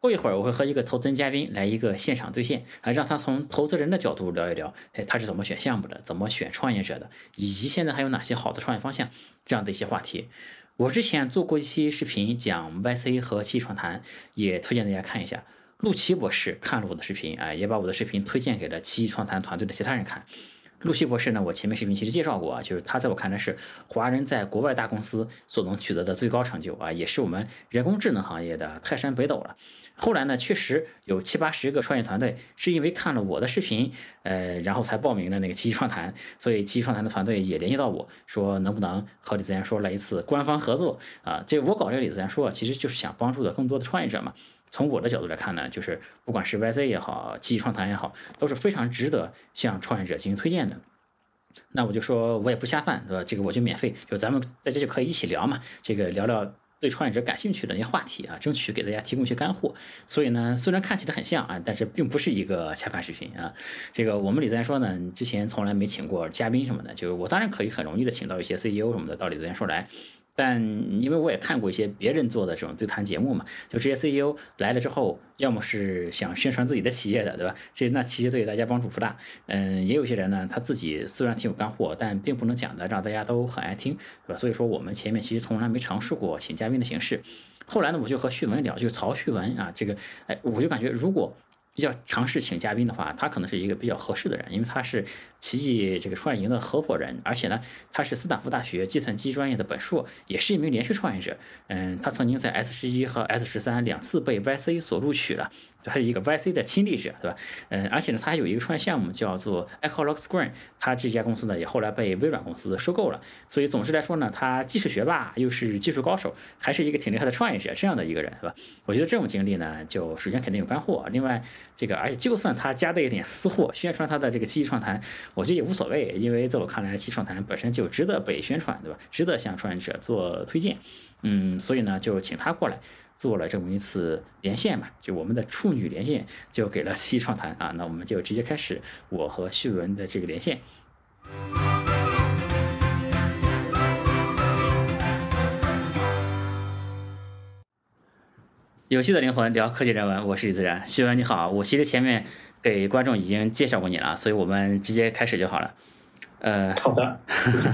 过一会儿我会和一个投资人嘉宾来一个现场对线啊，让他从投资人的角度聊一聊，哎，他是怎么选项目的，怎么选创业者的，以及现在还有哪些好的创业方向这样的一些话题。我之前做过一期视频讲 YC 和七创谈，也推荐大家看一下。陆琪博士看了我的视频，哎，也把我的视频推荐给了七创谈团队的其他人看。陆西博士呢，我前面视频其实介绍过啊，就是他在我看来是华人在国外大公司所能取得的最高成就啊，也是我们人工智能行业的泰山北斗了。后来呢，确实有七八十个创业团队是因为看了我的视频，呃，然后才报名的那个七创谈，所以七创谈的团队也联系到我说，能不能和李自然说来一次官方合作啊？这我搞这个李自然说，其实就是想帮助的更多的创业者嘛。从我的角度来看呢，就是不管是 YZ 也好，七创谈也好，都是非常值得向创业者进行推荐的。那我就说我也不下饭，对吧？这个我就免费，就咱们大家就可以一起聊嘛，这个聊聊对创业者感兴趣的那些话题啊，争取给大家提供一些干货。所以呢，虽然看起来很像啊，但是并不是一个恰饭视频啊。这个我们李自然说呢，之前从来没请过嘉宾什么的，就是我当然可以很容易的请到一些 CEO 什么的到李自然说来。但因为我也看过一些别人做的这种对谈节目嘛，就这些 CEO 来了之后，要么是想宣传自己的企业的，对吧？这那其实对大家帮助不大。嗯，也有些人呢，他自己虽然挺有干货，但并不能讲的让大家都很爱听，对吧？所以说我们前面其实从来没尝试过请嘉宾的形式。后来呢，我就和旭文聊，就是曹旭文啊，这个，哎，我就感觉如果要尝试请嘉宾的话，他可能是一个比较合适的人，因为他是。奇迹这个创业营的合伙人，而且呢，他是斯坦福大学计算机专业的本硕，也是一名连续创业者。嗯，他曾经在 S 十一和 S 十三两次被 YC 所录取了，他是一个 YC 的亲历者，对吧？嗯，而且呢，他还有一个创业项目叫做 Echo Lock Screen，他这家公司呢也后来被微软公司收购了。所以总之来说呢，他既是学霸，又是技术高手，还是一个挺厉害的创业者，这样的一个人，是吧？我觉得这种经历呢，就首先肯定有干货，另外这个而且就算他加的一点私货，宣传他的这个奇迹创谈。我觉得也无所谓，因为在我看来，七创谈本身就值得被宣传，对吧？值得向创业者做推荐，嗯，所以呢，就请他过来做了这么一次连线嘛，就我们的处女连线，就给了七创谈啊。那我们就直接开始我和旭文的这个连线。有趣的灵魂聊科技人文，我是李自然，旭文你好，我其实前面。给观众已经介绍过你了，所以我们直接开始就好了。呃，好的，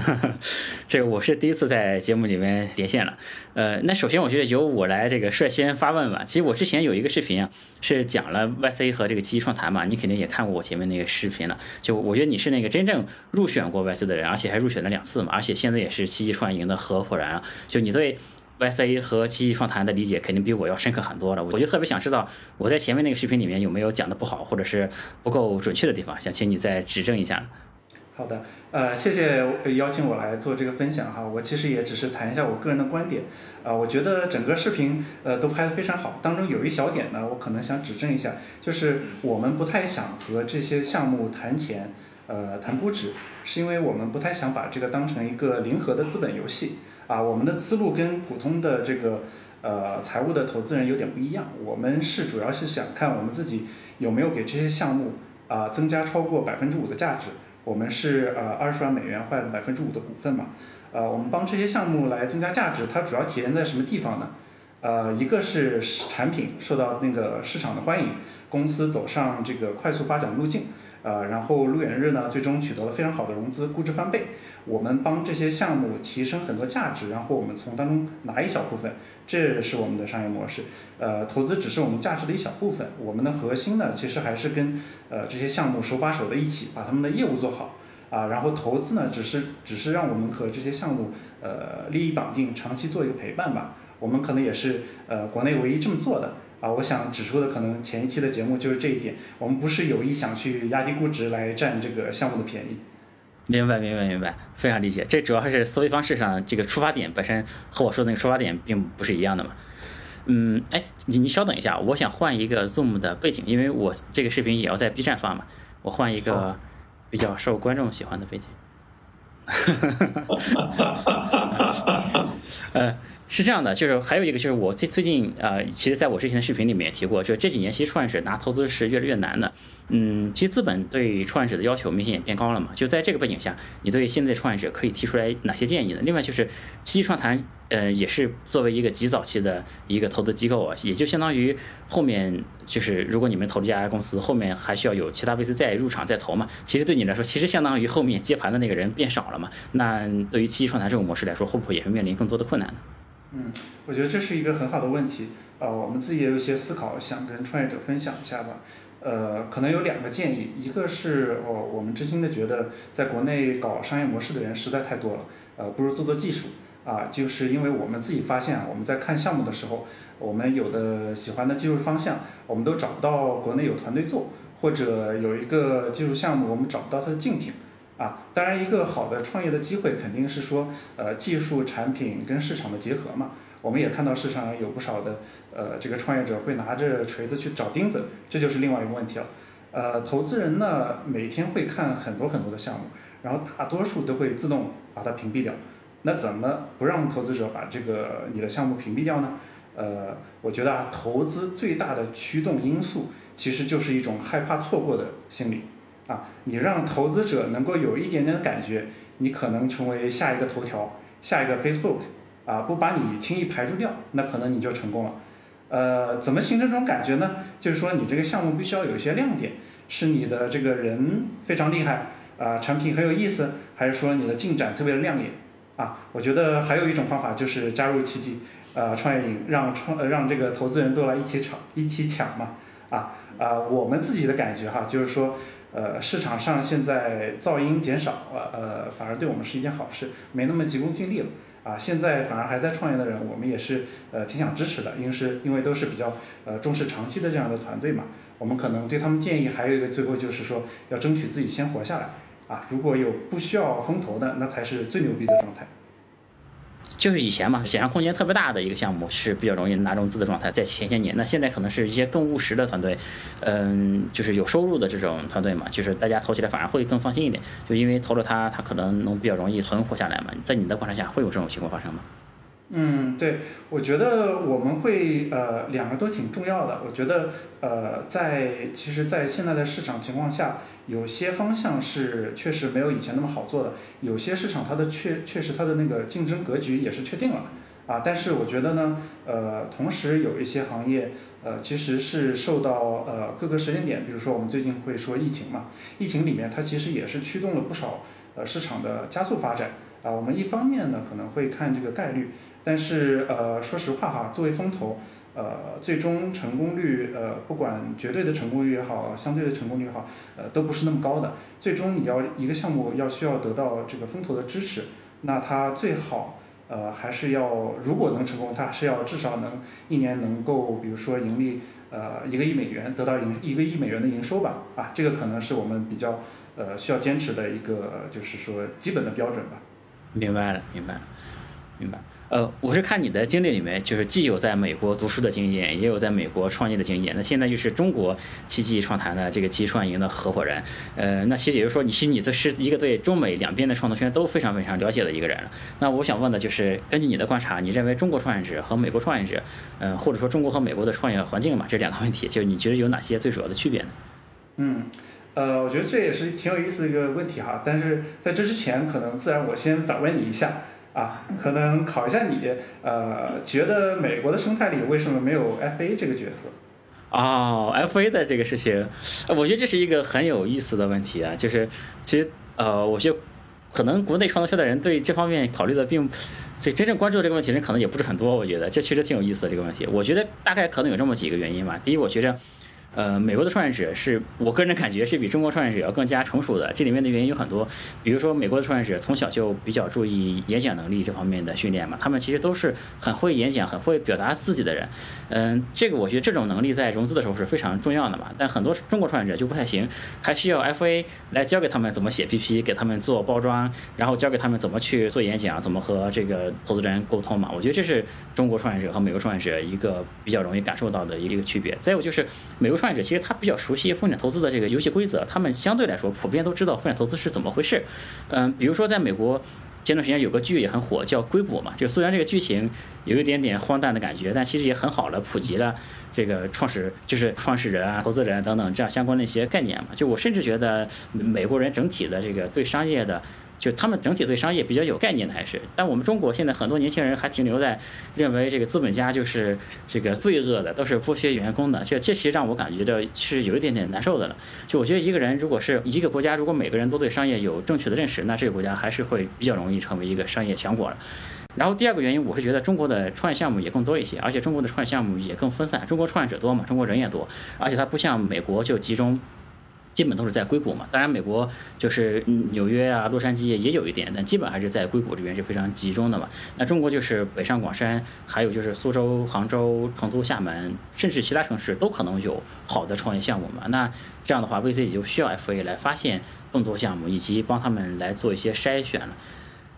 这个我是第一次在节目里面连线了。呃，那首先我觉得由我来这个率先发问吧。其实我之前有一个视频啊，是讲了 YC 和这个奇迹创谈嘛，你肯定也看过我前面那个视频了。就我觉得你是那个真正入选过 YC 的人，而且还入选了两次嘛，而且现在也是奇迹创业营的合伙人啊。就你对。YC 和奇迹创谈的理解肯定比我要深刻很多了，我就特别想知道我在前面那个视频里面有没有讲的不好，或者是不够准确的地方，想请你再指正一下。好的，呃，谢谢邀请我来做这个分享哈，我其实也只是谈一下我个人的观点，啊，我觉得整个视频呃都拍得非常好，当中有一小点呢，我可能想指正一下，就是我们不太想和这些项目谈钱，呃，谈估值，是因为我们不太想把这个当成一个零和的资本游戏。啊，我们的思路跟普通的这个呃财务的投资人有点不一样。我们是主要是想看我们自己有没有给这些项目啊增加超过百分之五的价值。我们是呃二十万美元换百分之五的股份嘛。呃，我们帮这些项目来增加价值，它主要体现在什么地方呢？呃，一个是产品受到那个市场的欢迎，公司走上这个快速发展路径。呃，然后路远日呢，最终取得了非常好的融资，估值翻倍。我们帮这些项目提升很多价值，然后我们从当中拿一小部分，这是我们的商业模式。呃，投资只是我们价值的一小部分，我们的核心呢，其实还是跟呃这些项目手把手的一起把他们的业务做好啊。然后投资呢，只是只是让我们和这些项目呃利益绑定，长期做一个陪伴吧。我们可能也是呃国内唯一这么做的。啊，我想指出的可能前一期的节目就是这一点，我们不是有意想去压低估值来占这个项目的便宜。明白，明白，明白，非常理解。这主要还是思维方式上，这个出发点本身和我说的那个出发点并不是一样的嘛。嗯，哎，你你稍等一下，我想换一个 Zoom 的背景，因为我这个视频也要在 B 站发嘛，我换一个比较受观众喜欢的背景。哈哈哈哈哈哈！呃。是这样的，就是还有一个就是我最最近呃，其实在我之前的视频里面也提过，就这几年其实创业者拿投资是越来越难的。嗯，其实资本对创业者的要求明显也变高了嘛。就在这个背景下，你对现在创业者可以提出来哪些建议呢？另外就是七七创谈，呃，也是作为一个极早期的一个投资机构啊，也就相当于后面就是如果你们投这家公司，后面还需要有其他 VC 再入场再投嘛。其实对你来说，其实相当于后面接盘的那个人变少了嘛。那对于七创谈这种模式来说，会不会也会面临更多的困难呢？嗯，我觉得这是一个很好的问题，呃，我们自己也有一些思考，想跟创业者分享一下吧。呃，可能有两个建议，一个是哦，我们真心的觉得，在国内搞商业模式的人实在太多了，呃，不如做做技术啊，就是因为我们自己发现啊，我们在看项目的时候，我们有的喜欢的技术方向，我们都找不到国内有团队做，或者有一个技术项目，我们找不到它的竞品。啊，当然，一个好的创业的机会肯定是说，呃，技术产品跟市场的结合嘛。我们也看到市场上有不少的，呃，这个创业者会拿着锤子去找钉子，这就是另外一个问题了。呃，投资人呢，每天会看很多很多的项目，然后大多数都会自动把它屏蔽掉。那怎么不让投资者把这个你的项目屏蔽掉呢？呃，我觉得啊，投资最大的驱动因素其实就是一种害怕错过的心理。啊，你让投资者能够有一点点的感觉，你可能成为下一个头条，下一个 Facebook，啊，不把你轻易排除掉，那可能你就成功了。呃，怎么形成这种感觉呢？就是说你这个项目必须要有一些亮点，是你的这个人非常厉害，啊，产品很有意思，还是说你的进展特别的亮眼？啊，我觉得还有一种方法就是加入奇迹，呃，创业营，让创让这个投资人都来一起抢，一起抢嘛。啊啊，我们自己的感觉哈，就是说。呃，市场上现在噪音减少了，呃，反而对我们是一件好事，没那么急功近利了。啊，现在反而还在创业的人，我们也是呃挺想支持的，因为是因为都是比较呃重视长期的这样的团队嘛。我们可能对他们建议还有一个最后就是说，要争取自己先活下来。啊，如果有不需要风投的，那才是最牛逼的状态。就是以前嘛，想象空间特别大的一个项目是比较容易拿融资的状态，在前些年，那现在可能是一些更务实的团队，嗯，就是有收入的这种团队嘛，就是大家投起来反而会更放心一点，就因为投了它，它可能能比较容易存活下来嘛。在你的观察下，会有这种情况发生吗？嗯，对，我觉得我们会呃两个都挺重要的。我觉得呃在其实，在现在的市场情况下，有些方向是确实没有以前那么好做的，有些市场它的确确实它的那个竞争格局也是确定了啊。但是我觉得呢，呃，同时有一些行业呃其实是受到呃各个时间点，比如说我们最近会说疫情嘛，疫情里面它其实也是驱动了不少呃市场的加速发展啊。我们一方面呢可能会看这个概率。但是呃，说实话哈，作为风投，呃，最终成功率呃，不管绝对的成功率也好，相对的成功率也好，呃，都不是那么高的。最终你要一个项目要需要得到这个风投的支持，那它最好呃还是要如果能成功，它是要至少能一年能够比如说盈利呃一个亿美元，得到营一个亿美元的营收吧。啊，这个可能是我们比较呃需要坚持的一个就是说基本的标准吧。明白了，明白了，明白。呃，我是看你的经历里面，就是既有在美国读书的经验，也有在美国创业的经验。那现在就是中国奇迹创谈的这个奇创营的合伙人。呃，那其实也就是说，你其实你的是一个对中美两边的创投圈都非常非常了解的一个人。那我想问的就是，根据你的观察，你认为中国创业者和美国创业者，嗯，或者说中国和美国的创业环境嘛，这两个问题，就你觉得有哪些最主要的区别呢？嗯，呃，我觉得这也是挺有意思的一个问题哈。但是在这之前，可能自然我先反问你一下。啊，可能考一下你，呃，觉得美国的生态里为什么没有 FA 这个角色？哦，FA 的这个事情，我觉得这是一个很有意思的问题啊。就是其实，呃，我觉得可能国内创投圈的人对这方面考虑的并，所以真正关注这个问题人可能也不是很多。我觉得这确实挺有意思的这个问题。我觉得大概可能有这么几个原因吧。第一，我觉着。呃，美国的创业者是我个人的感觉是比中国创业者要更加成熟的。这里面的原因有很多，比如说美国的创业者从小就比较注意演讲能力这方面的训练嘛，他们其实都是很会演讲、很会表达自己的人。嗯，这个我觉得这种能力在融资的时候是非常重要的嘛。但很多中国创业者就不太行，还需要 FA 来教给他们怎么写 PP，给他们做包装，然后教给他们怎么去做演讲，怎么和这个投资人沟通嘛。我觉得这是中国创业者和美国创业者一个比较容易感受到的一个区别。再有就是美国创业者其实他比较熟悉风险投资的这个游戏规则，他们相对来说普遍都知道风险投资是怎么回事。嗯，比如说在美国，前段时间有个剧也很火，叫《硅谷》嘛，就虽然这个剧情有一点点荒诞的感觉，但其实也很好了普及了这个创始就是创始人啊、投资人等等这样相关的一些概念嘛。就我甚至觉得美国人整体的这个对商业的。就他们整体对商业比较有概念的，还是，但我们中国现在很多年轻人还停留在认为这个资本家就是这个罪恶的，都是剥削员工的，这这其实让我感觉到是有一点点难受的了。就我觉得一个人如果是一个国家，如果每个人都对商业有正确的认识，那这个国家还是会比较容易成为一个商业强国了。然后第二个原因，我是觉得中国的创业项目也更多一些，而且中国的创业项目也更分散。中国创业者多嘛，中国人也多，而且它不像美国就集中。基本都是在硅谷嘛，当然美国就是纽约啊、洛杉矶也有一点，但基本还是在硅谷这边是非常集中的嘛。那中国就是北上广深，还有就是苏州、杭州、成都、厦门，甚至其他城市都可能有好的创业项目嘛。那这样的话，VC 也就需要 FA 来发现更多项目，以及帮他们来做一些筛选了。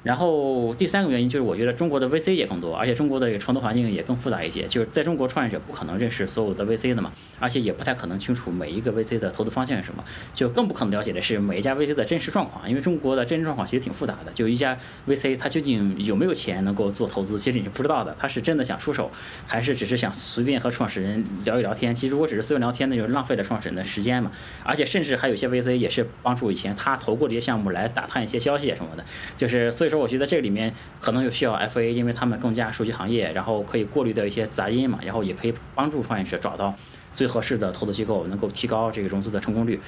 然后第三个原因就是，我觉得中国的 VC 也更多，而且中国的这个创投环境也更复杂一些。就是在中国，创业者不可能认识所有的 VC 的嘛，而且也不太可能清楚每一个 VC 的投资方向是什么，就更不可能了解的是每一家 VC 的真实状况。因为中国的真实状况其实挺复杂的，就一家 VC 它究竟有没有钱能够做投资，其实你是不知道的。他是真的想出手，还是只是想随便和创始人聊一聊天？其实如果只是随便聊天，那就浪费了创始人的时间嘛。而且甚至还有些 VC 也是帮助以前他投过这些项目来打探一些消息什么的。就是所以其实，我觉得这个里面。可能有需要 FA，因为他们更加熟悉行业，然后可以过滤掉一些杂音嘛，然后也可以帮助创业者找到最合适的投资机构，能够提高这个融资的成功率。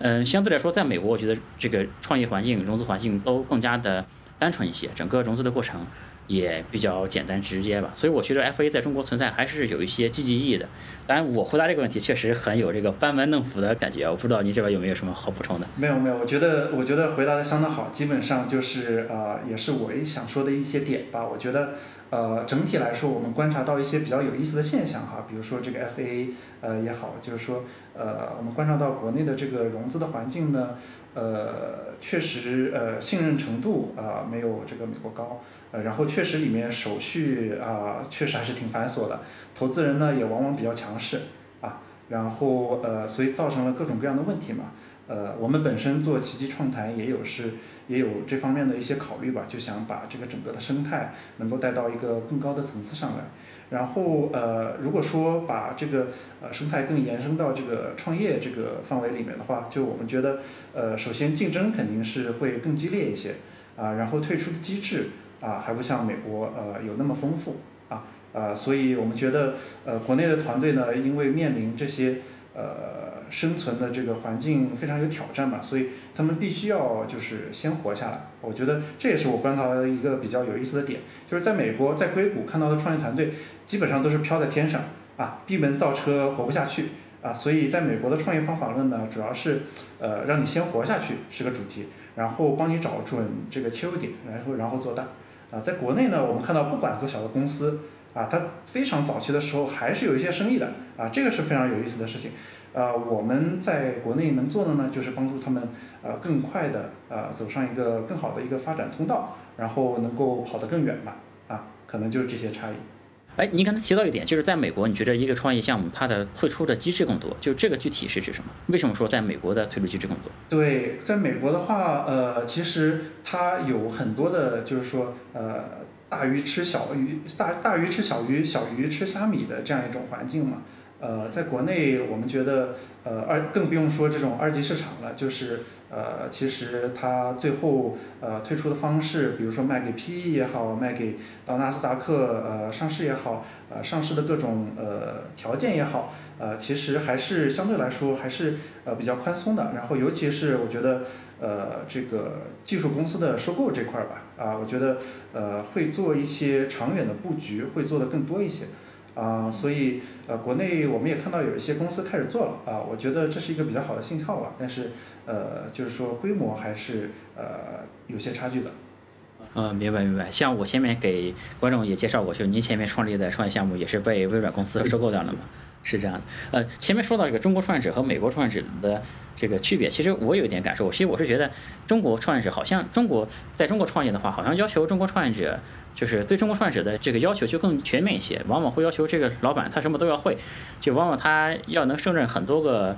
嗯，相对来说，在美国，我觉得这个创业环境、融资环境都更加的单纯一些，整个融资的过程。也比较简单直接吧，所以我觉得 FA 在中国存在还是有一些积极意义的。当然，我回答这个问题确实很有这个班门弄斧的感觉，我不知道你这边有没有什么好补充的？没有没有，我觉得我觉得回答的相当好，基本上就是呃，也是我也想说的一些点吧。我觉得呃，整体来说，我们观察到一些比较有意思的现象哈，比如说这个 FA 呃也好，就是说呃，我们观察到国内的这个融资的环境呢。呃，确实，呃，信任程度啊没有这个美国高，呃，然后确实里面手续啊确实还是挺繁琐的，投资人呢也往往比较强势啊，然后呃，所以造成了各种各样的问题嘛，呃，我们本身做奇迹创谈也有是也有这方面的一些考虑吧，就想把这个整个的生态能够带到一个更高的层次上来。然后呃，如果说把这个呃生态更延伸到这个创业这个范围里面的话，就我们觉得呃，首先竞争肯定是会更激烈一些啊，然后退出的机制啊还不像美国呃有那么丰富啊啊，所以我们觉得呃国内的团队呢，因为面临这些呃。生存的这个环境非常有挑战吧，所以他们必须要就是先活下来。我觉得这也是我观察到一个比较有意思的点，就是在美国，在硅谷看到的创业团队基本上都是飘在天上啊，闭门造车活不下去啊。所以在美国的创业方法论呢，主要是呃让你先活下去是个主题，然后帮你找准这个切入点，然后然后做大啊。在国内呢，我们看到不管多小的公司啊，它非常早期的时候还是有一些生意的啊，这个是非常有意思的事情。呃，我们在国内能做的呢，就是帮助他们呃更快的呃走上一个更好的一个发展通道，然后能够跑得更远吧，啊，可能就是这些差异。哎，您刚才提到一点，就是在美国，你觉得一个创业项目它的退出的机制更多，就这个具体是指什么？为什么说在美国的退出机制更多？对，在美国的话，呃，其实它有很多的，就是说呃大鱼吃小鱼，大大鱼吃小鱼，小鱼吃虾米的这样一种环境嘛。呃，在国内，我们觉得，呃，二更不用说这种二级市场了，就是，呃，其实它最后，呃，推出的方式，比如说卖给 PE 也好，卖给到纳斯达克，呃，上市也好，呃，上市的各种呃条件也好，呃，其实还是相对来说还是呃比较宽松的。然后，尤其是我觉得，呃，这个技术公司的收购这块儿吧，啊，我觉得，呃，会做一些长远的布局，会做的更多一些。啊，所以呃，国内我们也看到有一些公司开始做了啊，我觉得这是一个比较好的信号吧。但是呃，就是说规模还是呃有些差距的。嗯，明白明白。像我前面给观众也介绍过，就您前面创立的创业项目也是被微软公司收购掉了嘛？是这样的。呃，前面说到这个中国创业者和美国创业者的这个区别，其实我有一点感受，其实我是觉得中国创业者好像中国在中国创业的话，好像要求中国创业者。就是对中国创业者的这个要求就更全面一些，往往会要求这个老板他什么都要会，就往往他要能胜任很多个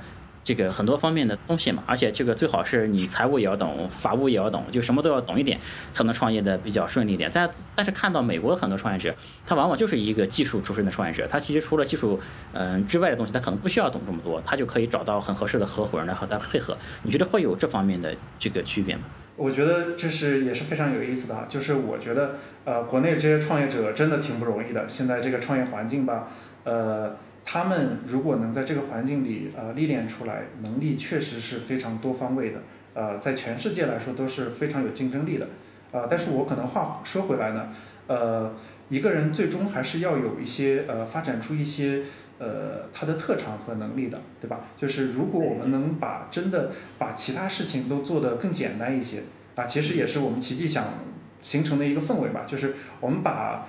这个很多方面的东西嘛，而且这个最好是你财务也要懂，法务也要懂，就什么都要懂一点，才能创业的比较顺利一点。但但是看到美国很多创业者，他往往就是一个技术出身的创业者，他其实除了技术嗯之外的东西，他可能不需要懂这么多，他就可以找到很合适的合伙人来和他配合。你觉得会有这方面的这个区别吗？我觉得这是也是非常有意思的，就是我觉得呃国内这些创业者真的挺不容易的，现在这个创业环境吧，呃。他们如果能在这个环境里呃历练出来，能力确实是非常多方位的，呃，在全世界来说都是非常有竞争力的，呃，但是我可能话说回来呢，呃，一个人最终还是要有一些呃发展出一些呃他的特长和能力的，对吧？就是如果我们能把真的把其他事情都做得更简单一些，啊，其实也是我们奇迹想形成的一个氛围吧，就是我们把。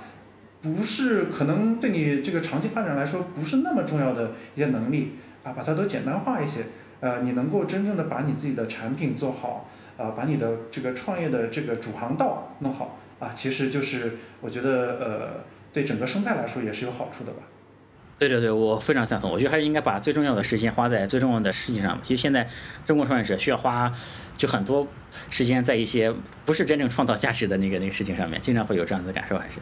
不是可能对你这个长期发展来说不是那么重要的一些能力啊，把它都简单化一些，呃，你能够真正的把你自己的产品做好，啊，把你的这个创业的这个主航道弄好，啊，其实就是我觉得呃，对整个生态来说也是有好处的吧。对对对，我非常赞同。我觉得还是应该把最重要的时间花在最重要的事情上。其实现在中国创业者需要花就很多时间在一些不是真正创造价值的那个那个事情上面，经常会有这样的感受，还是。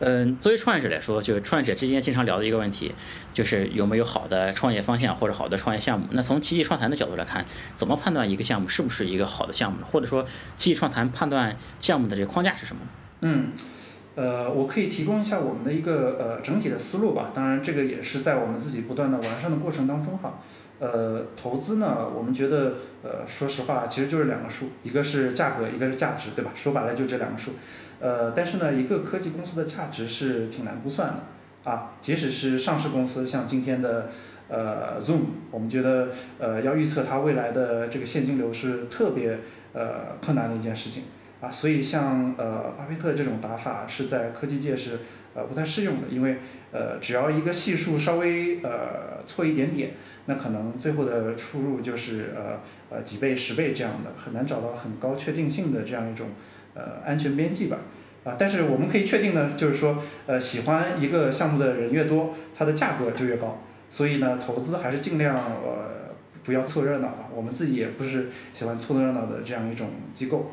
嗯，作为创业者来说，就是创业者之间经常聊的一个问题，就是有没有好的创业方向或者好的创业项目。那从奇迹创谈的角度来看，怎么判断一个项目是不是一个好的项目？或者说，奇迹创谈判断项目的这个框架是什么？嗯，呃，我可以提供一下我们的一个呃整体的思路吧。当然，这个也是在我们自己不断的完善的过程当中哈。呃，投资呢，我们觉得呃，说实话，其实就是两个数，一个是价格，一个是价值，对吧？说白了就这两个数。呃，但是呢，一个科技公司的价值是挺难估算的啊。即使是上市公司，像今天的呃 Zoom，我们觉得呃要预测它未来的这个现金流是特别呃困难的一件事情啊。所以像呃巴菲特这种打法是在科技界是呃不太适用的，因为呃只要一个系数稍微呃错一点点，那可能最后的出入就是呃呃几倍、十倍这样的，很难找到很高确定性的这样一种。呃，安全边际吧，啊，但是我们可以确定呢，就是说，呃，喜欢一个项目的人越多，它的价格就越高。所以呢，投资还是尽量呃不要凑热闹吧。我们自己也不是喜欢凑热闹的这样一种机构。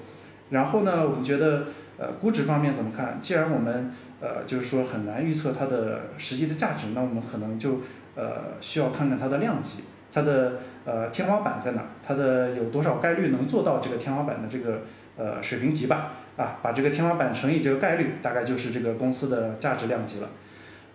然后呢，我们觉得呃估值方面怎么看？既然我们呃就是说很难预测它的实际的价值，那我们可能就呃需要看看它的量级，它的呃天花板在哪？它的有多少概率能做到这个天花板的这个？呃，水平级吧，啊，把这个天花板乘以这个概率，大概就是这个公司的价值量级了。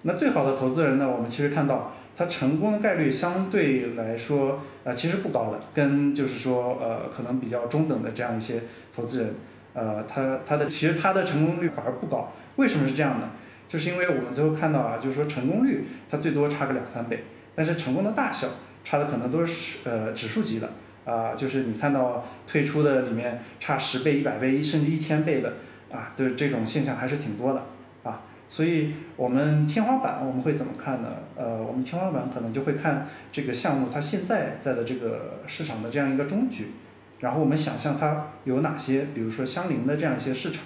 那最好的投资人呢，我们其实看到他成功的概率相对来说，呃，其实不高的，跟就是说，呃，可能比较中等的这样一些投资人，呃，他他的其实他的成功率反而不高。为什么是这样呢？就是因为我们最后看到啊，就是说成功率它最多差个两三倍，但是成功的大小差的可能都是呃指数级的。啊，就是你看到退出的里面差十倍、一百倍、甚至一千倍的啊，的这种现象还是挺多的啊。所以，我们天花板我们会怎么看呢？呃，我们天花板可能就会看这个项目它现在在的这个市场的这样一个中局，然后我们想象它有哪些，比如说相邻的这样一些市场，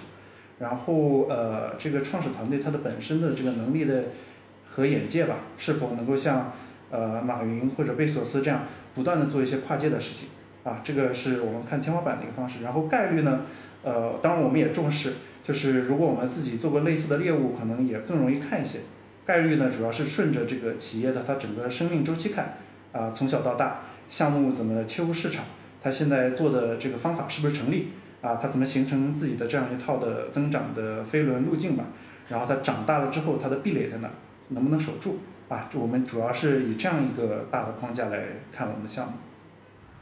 然后呃，这个创始团队它的本身的这个能力的和眼界吧，是否能够像呃马云或者贝索斯这样。不断的做一些跨界的事情，啊，这个是我们看天花板的一个方式。然后概率呢，呃，当然我们也重视，就是如果我们自己做过类似的猎物，可能也更容易看一些。概率呢，主要是顺着这个企业的它整个生命周期看，啊，从小到大，项目怎么切入市场，他现在做的这个方法是不是成立，啊，他怎么形成自己的这样一套的增长的飞轮路径吧。然后他长大了之后，他的壁垒在哪，能不能守住？啊，我们主要是以这样一个大的框架来看我们的项目。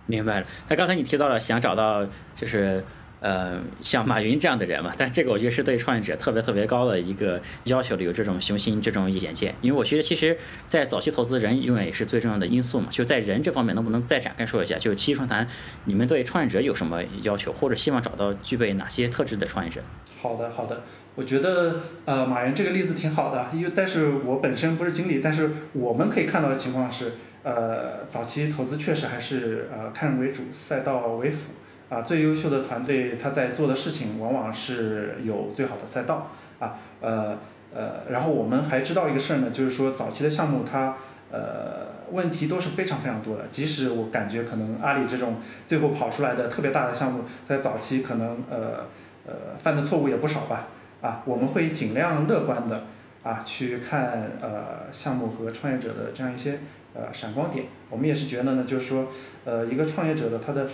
明白了。那刚才你提到了想找到就是呃像马云这样的人嘛，但这个我觉得是对创业者特别特别高的一个要求的，有这种雄心、这种眼界。因为我觉得其实，在早期投资人永远也是最重要的因素嘛。就在人这方面，能不能再展开说一下？就是七创谈，你们对创业者有什么要求，或者希望找到具备哪些特质的创业者？好的，好的。我觉得呃马云这个例子挺好的，因为但是我本身不是经理，但是我们可以看到的情况是，呃早期投资确实还是呃看人为主，赛道为辅，啊最优秀的团队他在做的事情往往是有最好的赛道，啊呃呃然后我们还知道一个事儿呢，就是说早期的项目它呃问题都是非常非常多的。即使我感觉可能阿里这种最后跑出来的特别大的项目，在早期可能呃呃犯的错误也不少吧。啊，我们会尽量乐观的啊去看呃项目和创业者的这样一些呃闪光点。我们也是觉得呢，就是说呃一个创业者的他的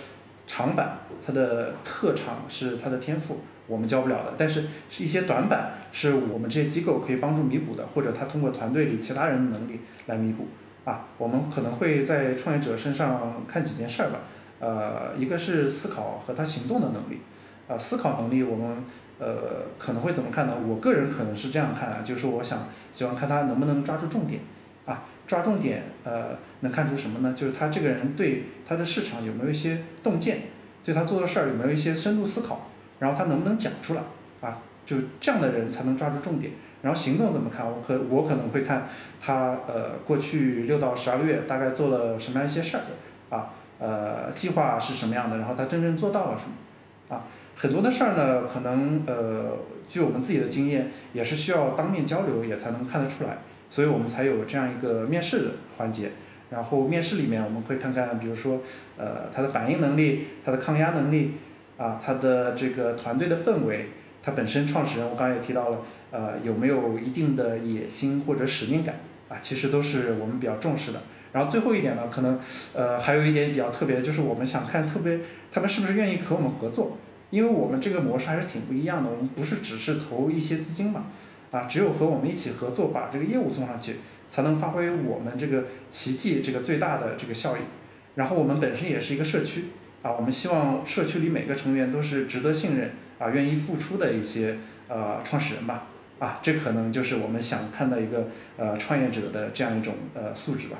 长板、他的特长是他的天赋。我们教不了的，但是是一些短板，是我们这些机构可以帮助弥补的，或者他通过团队里其他人的能力来弥补。啊，我们可能会在创业者身上看几件事儿吧。呃，一个是思考和他行动的能力。啊，思考能力我们呃可能会怎么看呢？我个人可能是这样看啊，就是我想希望看他能不能抓住重点。啊，抓重点呃能看出什么呢？就是他这个人对他的市场有没有一些洞见，对他做的事儿有没有一些深度思考。然后他能不能讲出来啊？就这样的人才能抓住重点。然后行动怎么看？我可我可能会看他呃过去六到十二个月大概做了什么样一些事儿啊？呃，计划是什么样的？然后他真正做到了什么？啊，很多的事儿呢，可能呃，据我们自己的经验，也是需要当面交流也才能看得出来。所以我们才有这样一个面试的环节。然后面试里面我们会看看，比如说呃他的反应能力，他的抗压能力。啊，他的这个团队的氛围，他本身创始人，我刚才也提到了，呃，有没有一定的野心或者使命感啊？其实都是我们比较重视的。然后最后一点呢，可能呃还有一点比较特别，就是我们想看特别他们是不是愿意和我们合作，因为我们这个模式还是挺不一样的。我们不是只是投一些资金嘛，啊，只有和我们一起合作，把这个业务做上去，才能发挥我们这个奇迹这个最大的这个效益。然后我们本身也是一个社区。啊，我们希望社区里每个成员都是值得信任啊，愿意付出的一些呃创始人吧。啊，这可能就是我们想看到一个呃创业者的这样一种呃素质吧。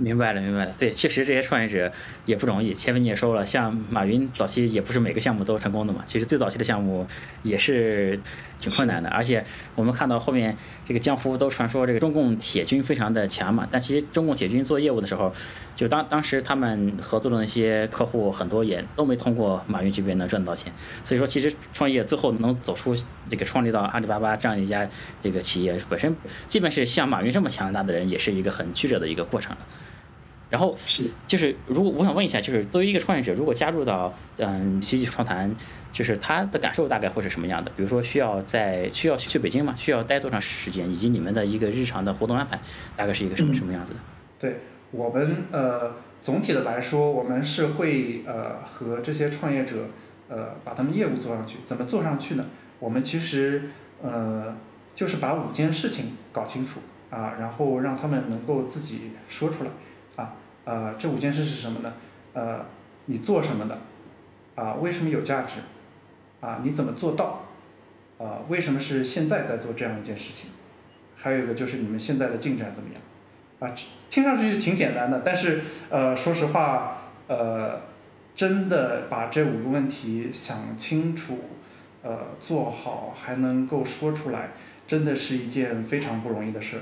明白了，明白了。对，确实这些创业者也不容易。前面你也说了，像马云早期也不是每个项目都成功的嘛。其实最早期的项目也是挺困难的。而且我们看到后面这个江湖都传说这个中共铁军非常的强嘛。但其实中共铁军做业务的时候，就当当时他们合作的那些客户很多也都没通过马云这边能赚到钱。所以说，其实创业最后能走出这个创立到阿里巴巴这样一家这个企业，本身即便是像马云这么强大的人，也是一个很曲折的一个过程了。然后是，就是如果我想问一下，就是作为一个创业者，如果加入到嗯奇迹创谈，就是他的感受大概会是什么样的？比如说需要在需要去北京嘛，需要待多长时间，以及你们的一个日常的活动安排大概是一个什么什么样子的？对我们呃总体的来说，我们是会呃和这些创业者呃把他们业务做上去，怎么做上去呢？我们其实呃就是把五件事情搞清楚啊，然后让他们能够自己说出来。呃，这五件事是什么呢？呃，你做什么的？啊，为什么有价值？啊，你怎么做到？啊，为什么是现在在做这样一件事情？还有一个就是你们现在的进展怎么样？啊，听上去挺简单的，但是呃，说实话，呃，真的把这五个问题想清楚，呃，做好还能够说出来，真的是一件非常不容易的事。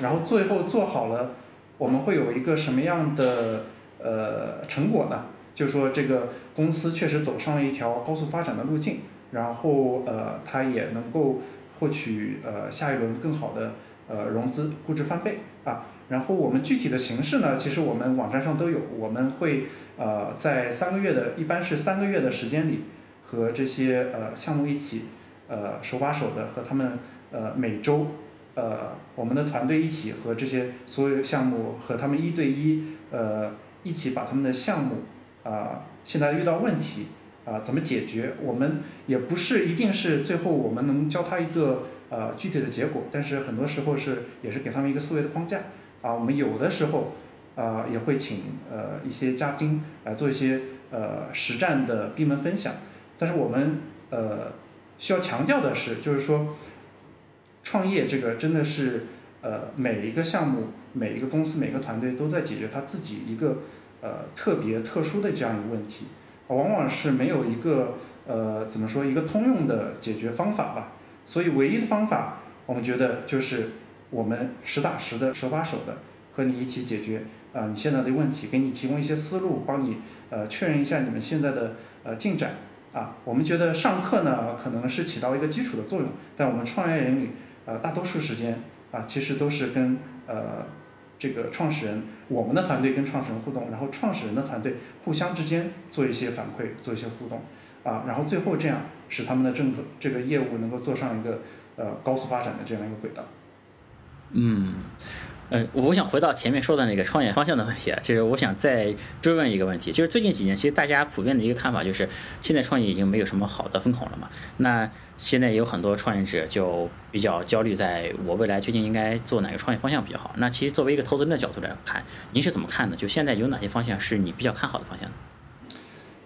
然后最后做好了。我们会有一个什么样的呃成果呢？就是说这个公司确实走上了一条高速发展的路径，然后呃它也能够获取呃下一轮更好的呃融资，估值翻倍啊。然后我们具体的形式呢，其实我们网站上都有，我们会呃在三个月的，一般是三个月的时间里，和这些呃项目一起呃手把手的和他们呃每周。呃，我们的团队一起和这些所有项目和他们一对一，呃，一起把他们的项目啊，现在遇到问题啊，怎么解决？我们也不是一定是最后我们能教他一个呃具体的结果，但是很多时候是也是给他们一个思维的框架啊。我们有的时候啊也会请呃一些嘉宾来做一些呃实战的闭门分享，但是我们呃需要强调的是，就是说。创业这个真的是，呃，每一个项目、每一个公司、每个团队都在解决他自己一个呃特别特殊的这样一个问题，往往是没有一个呃怎么说一个通用的解决方法吧。所以唯一的方法，我们觉得就是我们实打实的、手把手的和你一起解决啊你现在的问题，给你提供一些思路，帮你呃确认一下你们现在的呃进展啊。我们觉得上课呢可能是起到一个基础的作用，但我们创业人里。呃，大多数时间啊，其实都是跟呃这个创始人，我们的团队跟创始人互动，然后创始人的团队互相之间做一些反馈，做一些互动，啊，然后最后这样使他们的正这个业务能够做上一个呃高速发展的这样一个轨道。嗯。呃，我想回到前面说的那个创业方向的问题啊，就是我想再追问一个问题，就是最近几年，其实大家普遍的一个看法就是，现在创业已经没有什么好的风口了嘛。那现在有很多创业者就比较焦虑，在我未来究竟应该做哪个创业方向比较好？那其实作为一个投资人的角度来看，您是怎么看的？就现在有哪些方向是你比较看好的方向呢？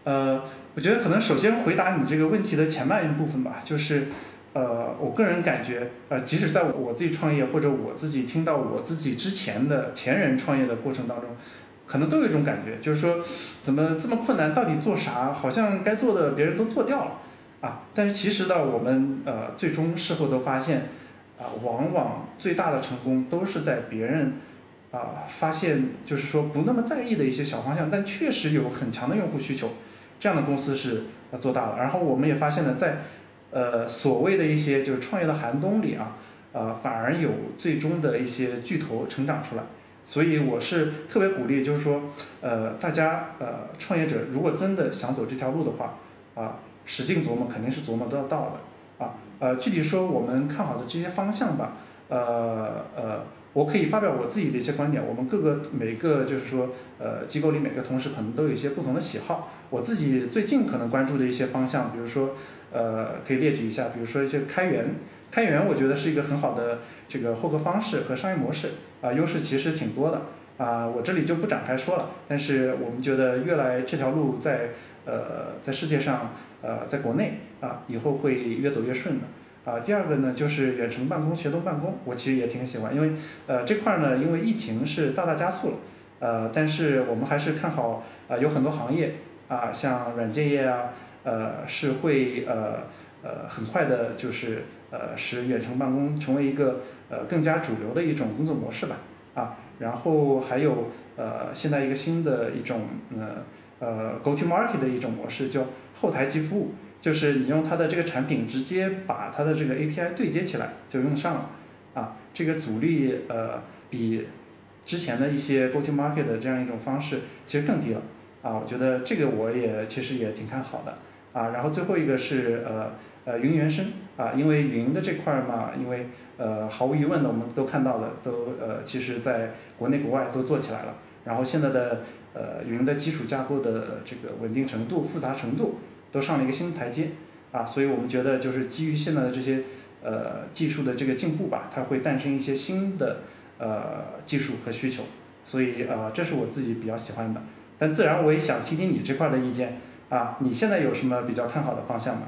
呃，我觉得可能首先回答你这个问题的前半部分吧，就是。呃，我个人感觉，呃，即使在我自己创业或者我自己听到我自己之前的前人创业的过程当中，可能都有一种感觉，就是说，怎么这么困难？到底做啥？好像该做的别人都做掉了，啊！但是其实呢，我们呃最终事后都发现，啊，往往最大的成功都是在别人啊发现，就是说不那么在意的一些小方向，但确实有很强的用户需求，这样的公司是做大了。然后我们也发现了在。呃，所谓的一些就是创业的寒冬里啊，呃，反而有最终的一些巨头成长出来，所以我是特别鼓励，就是说，呃，大家呃，创业者如果真的想走这条路的话，啊，使劲琢磨肯定是琢磨得到的，啊，呃，具体说我们看好的这些方向吧，呃呃，我可以发表我自己的一些观点，我们各个每个就是说，呃，机构里每个同事可能都有一些不同的喜好，我自己最近可能关注的一些方向，比如说。呃，可以列举一下，比如说一些开源，开源我觉得是一个很好的这个获客方式和商业模式，啊，优势其实挺多的，啊，我这里就不展开说了。但是我们觉得越来这条路在呃在世界上呃在国内啊以后会越走越顺的。啊，第二个呢就是远程办公、协同办公，我其实也挺喜欢，因为呃这块呢因为疫情是大大加速了，呃，但是我们还是看好啊有很多行业啊像软件业啊。呃，是会呃呃很快的，就是呃使远程办公成为一个呃更加主流的一种工作模式吧，啊，然后还有呃现在一个新的一种呃呃 go to market 的一种模式，叫后台即服务，就是你用它的这个产品直接把它的这个 API 对接起来就用上了，啊，这个阻力呃比之前的一些 go to market 的这样一种方式其实更低了，啊，我觉得这个我也其实也挺看好的。啊，然后最后一个是呃呃云原生啊，因为云的这块嘛，因为呃毫无疑问的，我们都看到了，都呃其实在国内国外都做起来了，然后现在的呃云的基础架构的这个稳定程度、复杂程度都上了一个新台阶啊，所以我们觉得就是基于现在的这些呃技术的这个进步吧，它会诞生一些新的呃技术和需求，所以呃这是我自己比较喜欢的，但自然我也想听听你这块的意见。啊，你现在有什么比较看好的方向吗？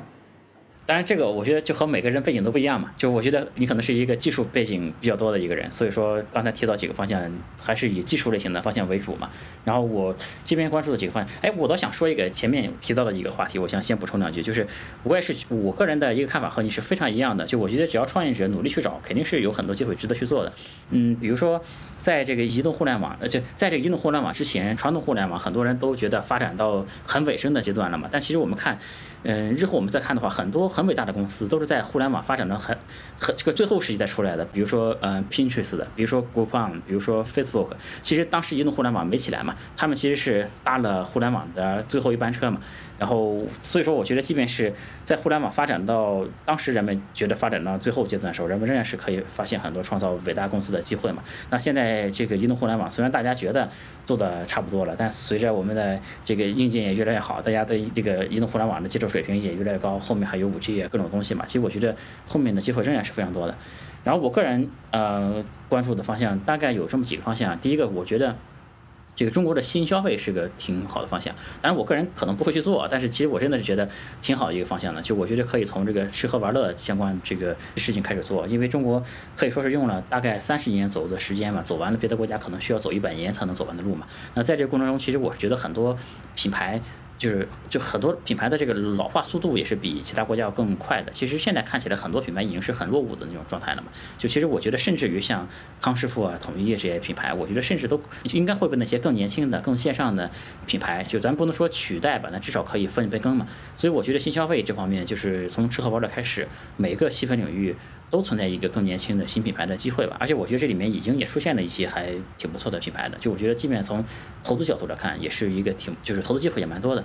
当然，这个我觉得就和每个人背景都不一样嘛。就我觉得你可能是一个技术背景比较多的一个人，所以说刚才提到几个方向，还是以技术类型的方向为主嘛。然后我这边关注的几个方向，哎，我倒想说一个前面提到的一个话题，我想先补充两句，就是我也是我个人的一个看法和你是非常一样的。就我觉得只要创业者努力去找，肯定是有很多机会值得去做的。嗯，比如说在这个移动互联网，呃，就在这个移动互联网之前，传统互联网很多人都觉得发展到很尾声的阶段了嘛。但其实我们看。嗯，日后我们再看的话，很多很伟大的公司都是在互联网发展的很很这个最后时期才出来的。比如说，嗯，Pinterest 的，比如说 Groupon，比如说 Facebook。其实当时移动互联网没起来嘛，他们其实是搭了互联网的最后一班车嘛。然后，所以说，我觉得，即便是在互联网发展到当时人们觉得发展到最后阶段的时候，人们仍然是可以发现很多创造伟大公司的机会嘛。那现在这个移动互联网，虽然大家觉得做的差不多了，但随着我们的这个硬件也越来越好，大家对这个移动互联网的接受水平也越来越高，后面还有五 G 啊各种东西嘛。其实我觉得后面的机会仍然是非常多的。然后我个人呃关注的方向大概有这么几个方向。第一个，我觉得。这个中国的新消费是个挺好的方向，当然我个人可能不会去做，但是其实我真的是觉得挺好的一个方向的。就我觉得可以从这个吃喝玩乐相关这个事情开始做，因为中国可以说是用了大概三十年左右的时间嘛，走完了别的国家可能需要走一百年才能走完的路嘛。那在这个过程中，其实我是觉得很多品牌。就是就很多品牌的这个老化速度也是比其他国家要更快的。其实现在看起来很多品牌已经是很落伍的那种状态了嘛。就其实我觉得，甚至于像康师傅啊、统一这些品牌，我觉得甚至都应该会被那些更年轻的、更线上的品牌，就咱不能说取代吧，那至少可以分一杯羹嘛。所以我觉得新消费这方面，就是从吃喝玩乐开始，每个细分领域都存在一个更年轻的新品牌的机会吧。而且我觉得这里面已经也出现了一些还挺不错的品牌的，就我觉得，即便从投资角度来看，也是一个挺就是投资机会也蛮多的。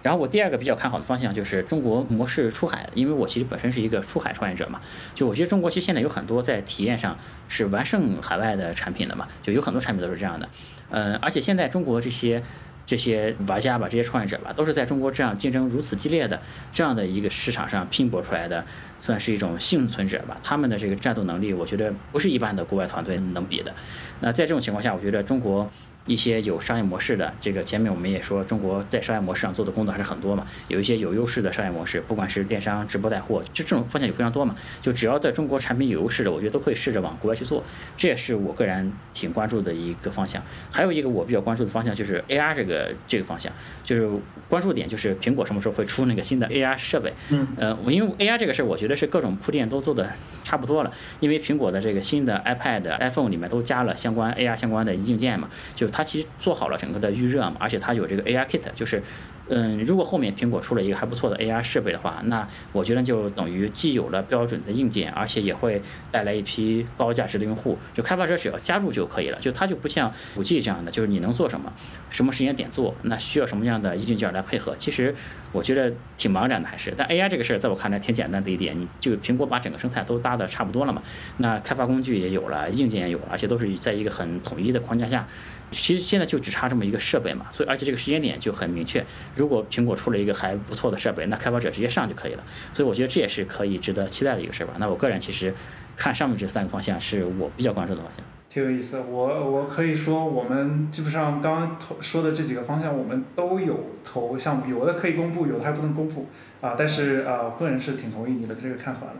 然后我第二个比较看好的方向就是中国模式出海，因为我其实本身是一个出海创业者嘛，就我觉得中国其实现在有很多在体验上是完胜海外的产品的嘛，就有很多产品都是这样的，嗯，而且现在中国这些这些玩家吧，这些创业者吧，都是在中国这样竞争如此激烈的这样的一个市场上拼搏出来的，算是一种幸存者吧，他们的这个战斗能力，我觉得不是一般的国外团队能比的。那在这种情况下，我觉得中国。一些有商业模式的，这个前面我们也说，中国在商业模式上做的工作还是很多嘛。有一些有优势的商业模式，不管是电商、直播带货，就这种方向有非常多嘛。就只要在中国产品有优势的，我觉得都可以试着往国外去做。这也是我个人挺关注的一个方向。还有一个我比较关注的方向就是 AR 这个这个方向，就是关注点就是苹果什么时候会出那个新的 AR 设备。嗯。呃，因为 AR 这个事儿，我觉得是各种铺垫都做的差不多了。因为苹果的这个新的 iPad、iPhone 里面都加了相关 AR 相关的硬件嘛，就它其实做好了。整个的预热嘛，而且它有这个 AR Kit，就是，嗯，如果后面苹果出了一个还不错的 AR 设备的话，那我觉得就等于既有了标准的硬件，而且也会带来一批高价值的用户。就开发者只要加入就可以了，就它就不像五 G 这样的，就是你能做什么，什么时间点做，那需要什么样的硬件来配合。其实我觉得挺茫然的，还是。但 AI 这个事儿，在我看来挺简单的一点，你就苹果把整个生态都搭的差不多了嘛，那开发工具也有了，硬件也有了，而且都是在一个很统一的框架下。其实现在就只差这么一个设备嘛，所以而且这个时间点就很明确。如果苹果出了一个还不错的设备，那开发者直接上就可以了。所以我觉得这也是可以值得期待的一个事儿吧。那我个人其实看上面这三个方向是我比较关注的方向。挺有意思，我我可以说我们基本上刚刚投说的这几个方向我们都有投项目，有的可以公布，有的还不能公布啊。但是啊，我个人是挺同意你的这个看法的。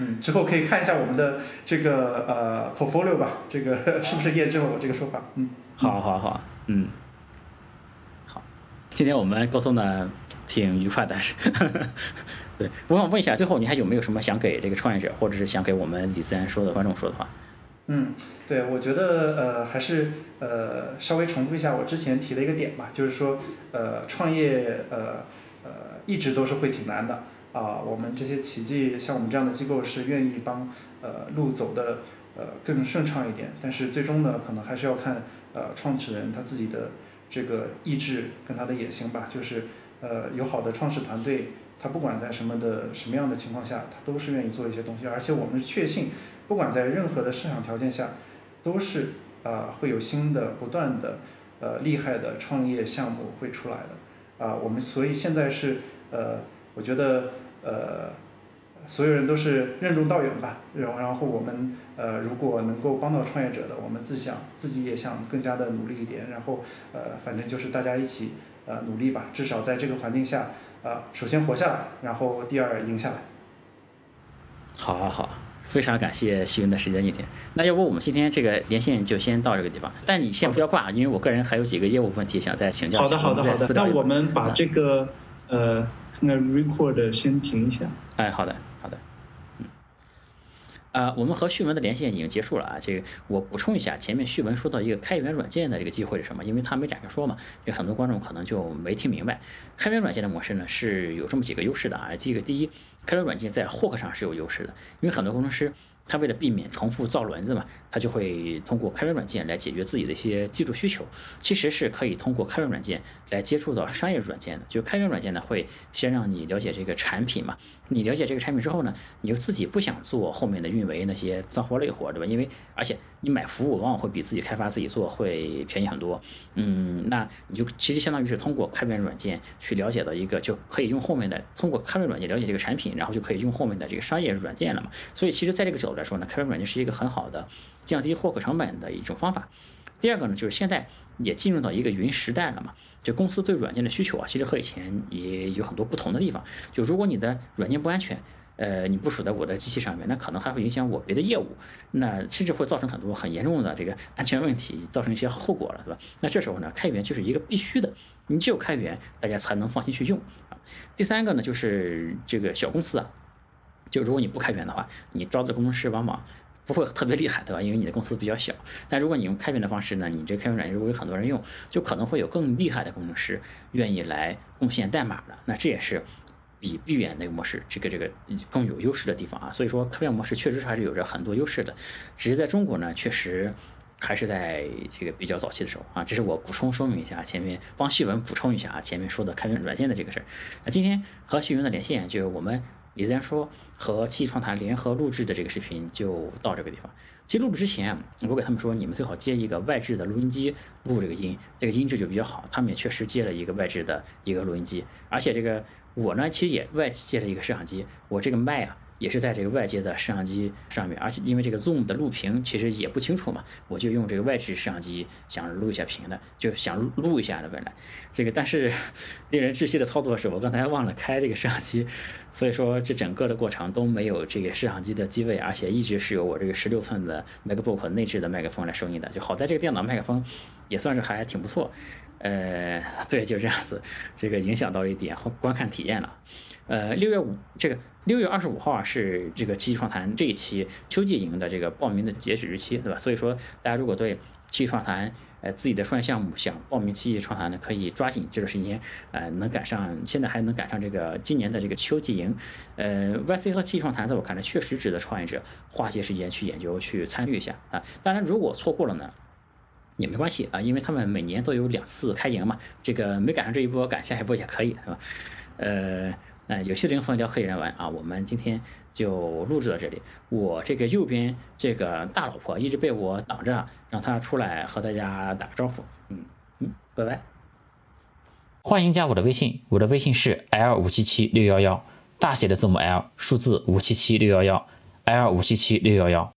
嗯，之后可以看一下我们的这个呃 portfolio 吧，这个 是不是验证了我这个说法？嗯。好，好，好，嗯，好，今天我们沟通的挺愉快的，是，对，我想问一下，最后你还有没有什么想给这个创业者，或者是想给我们李自然说的观众说的话？嗯，对，我觉得呃，还是呃，稍微重复一下我之前提的一个点吧，就是说呃，创业呃呃，一直都是会挺难的啊，我们这些奇迹，像我们这样的机构是愿意帮呃路走的呃更顺畅一点，但是最终呢，可能还是要看。呃，创始人他自己的这个意志跟他的野心吧，就是呃，有好的创始团队，他不管在什么的什么样的情况下，他都是愿意做一些东西，而且我们确信，不管在任何的市场条件下，都是啊会有新的不断的呃厉害的创业项目会出来的啊，我们所以现在是呃，我觉得呃。所有人都是任重道远吧，然后然后我们呃如果能够帮到创业者的，我们自想自己也想更加的努力一点，然后呃反正就是大家一起呃努力吧，至少在这个环境下啊首先活下来，然后第二赢下来。好好好，非常感谢徐云的时间一天，那要不我们今天这个连线就先到这个地方，但你先不要挂，因为我个人还有几个业务问题想再请教。好的好的好的，那我们把这个呃那 record 先停一下。哎，好的。啊，我们和旭文的连线已经结束了啊。这个我补充一下，前面旭文说到一个开源软件的这个机会是什么？因为他没展开说嘛，有很多观众可能就没听明白。开源软件的模式呢是有这么几个优势的啊。这个第一，开源软件在获客上是有优势的，因为很多工程师。他为了避免重复造轮子嘛，他就会通过开源软件来解决自己的一些技术需求。其实是可以通过开源软件来接触到商业软件的。就开源软件呢，会先让你了解这个产品嘛。你了解这个产品之后呢，你就自己不想做后面的运维那些脏活累活，对吧？因为而且你买服务往往会比自己开发自己做会便宜很多。嗯，那你就其实相当于是通过开源软件去了解到一个，就可以用后面的通过开源软件了解这个产品，然后就可以用后面的这个商业软件了嘛。所以其实在这个角度。来说呢，开源软件是一个很好的降低获客成本的一种方法。第二个呢，就是现在也进入到一个云时代了嘛，就公司对软件的需求啊，其实和以前也有很多不同的地方。就如果你的软件不安全，呃，你部署在我的机器上面，那可能还会影响我别的业务，那甚至会造成很多很严重的这个安全问题，造成一些后果了，对吧？那这时候呢，开源就是一个必须的，你只有开源，大家才能放心去用啊。第三个呢，就是这个小公司啊。就如果你不开源的话，你招的工程师往往不会特别厉害，对吧？因为你的公司比较小。但如果你用开源的方式呢，你这开源软件如果有很多人用，就可能会有更厉害的工程师愿意来贡献代码的。那这也是。比闭眼那个模式这个这个更有优势的地方啊。所以说开源模式确实还是有着很多优势的，只是在中国呢，确实还是在这个比较早期的时候啊。这是我补充说明一下，前面帮旭文补充一下啊，前面说的开源软件的这个事儿。那今天和旭文的连线就是我们。李自然说和七创谈联合录制的这个视频就到这个地方。其实录制之前，我给他们说，你们最好接一个外置的录音机录这个音，这个音质就比较好。他们也确实接了一个外置的一个录音机，而且这个我呢，其实也外接了一个摄像机，我这个麦啊。也是在这个外接的摄像机上面，而且因为这个 Zoom 的录屏其实也不清楚嘛，我就用这个外置摄像机想录一下屏的，就想录录一下的本来，这个但是 令人窒息的操作是我刚才忘了开这个摄像机，所以说这整个的过程都没有这个摄像机的机位，而且一直是由我这个十六寸的 MacBook 内置的麦克风来收音的，就好在这个电脑麦克风也算是还挺不错，呃，对，就这样子，这个影响到一点观看体验了。呃，六月五这个六月二十五号啊，是这个七七创谈这一期秋季营的这个报名的截止日期，对吧？所以说，大家如果对七七创谈呃自己的创业项目想报名七七创谈呢，可以抓紧这段时间，呃，能赶上现在还能赶上这个今年的这个秋季营。呃，YC 和七七创谈在我看来确实值得创业者花些时间去研究、去参与一下啊。当然，如果错过了呢，也没关系啊，因为他们每年都有两次开营嘛，这个没赶上这一波，赶下一波也可以，是吧？呃。呃，有些灵魂聊可以人玩啊，我们今天就录制到这里。我这个右边这个大老婆一直被我挡着，让她出来和大家打个招呼。嗯嗯，拜拜。欢迎加我的微信，我的微信是 l 五七七六幺幺，大写的字母 L，数字五七七六幺幺，L 五七七六幺幺。